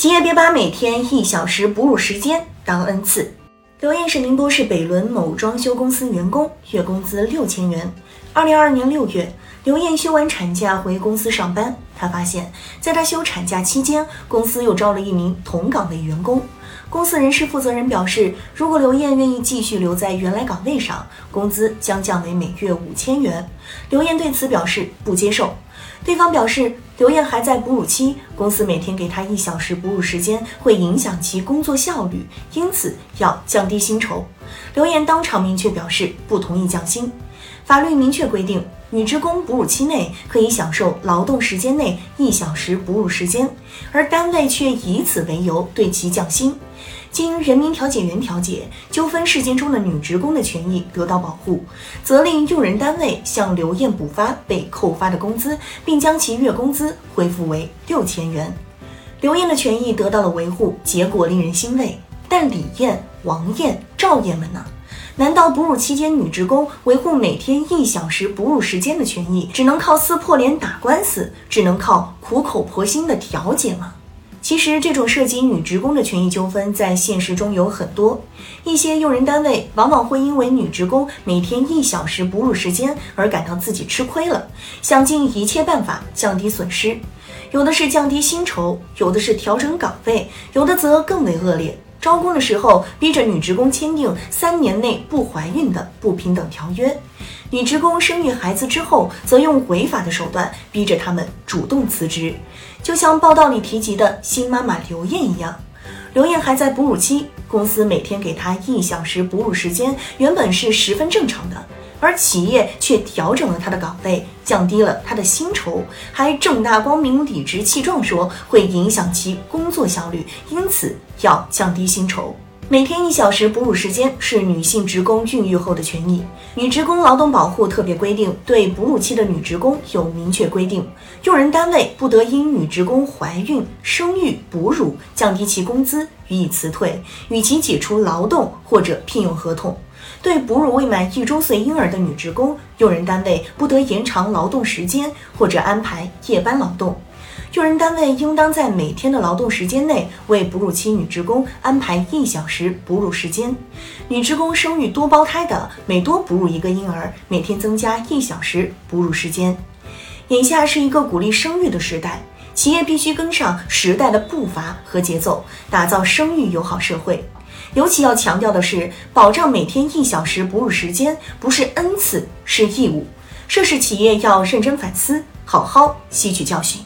企业别把每天一小时哺乳时间当恩赐。刘艳是宁波市北仑某装修公司员工，月工资六千元。二零二二年六月，刘艳休完产假回公司上班，她发现，在她休产假期间，公司又招了一名同岗位员工。公司人事负责人表示，如果刘艳愿意继续留在原来岗位上，工资将降为每月五千元。刘艳对此表示不接受。对方表示，刘艳还在哺乳期，公司每天给她一小时哺乳时间会影响其工作效率，因此要降低薪酬。刘艳当场明确表示不同意降薪。法律明确规定，女职工哺乳期内可以享受劳动时间内一小时哺乳时间，而单位却以此为由对其降薪。经人民调解员调解，纠纷事件中的女职工的权益得到保护，责令用人单位向刘艳补发被扣发的工资，并将其月工资恢复为六千元。刘艳的权益得到了维护，结果令人欣慰。但李艳、王艳、赵艳们呢？难道哺乳期间女职工维护每天一小时哺乳时间的权益，只能靠撕破脸打官司，只能靠苦口婆心的调解吗？其实，这种涉及女职工的权益纠纷在现实中有很多。一些用人单位往往会因为女职工每天一小时哺乳时间而感到自己吃亏了，想尽一切办法降低损失。有的是降低薪酬，有的是调整岗位，有的则更为恶劣。招工的时候，逼着女职工签订三年内不怀孕的不平等条约；女职工生育孩子之后，则用违法的手段逼着他们主动辞职。就像报道里提及的新妈妈刘艳一样，刘艳还在哺乳期，公司每天给她一小时哺乳时间，原本是十分正常。而企业却调整了他的岗位，降低了他的薪酬，还正大光明、理直气壮说会影响其工作效率，因此要降低薪酬。每天一小时哺乳时间是女性职工孕育后的权益。女职工劳动保护特别规定对哺乳期的女职工有明确规定，用人单位不得因女职工怀孕、生育、哺乳降低其工资，予以辞退，与其解除劳动或者聘用合同。对哺乳未满一周岁婴儿的女职工，用人单位不得延长劳动时间或者安排夜班劳动。用人单位应当在每天的劳动时间内为哺乳期女职工安排一小时哺乳时间。女职工生育多胞胎的，每多哺乳一个婴儿，每天增加一小时哺乳时间。眼下是一个鼓励生育的时代，企业必须跟上时代的步伐和节奏，打造生育友好社会。尤其要强调的是，保障每天一小时哺乳时间不是恩赐，是义务。涉事企业要认真反思，好好吸取教训。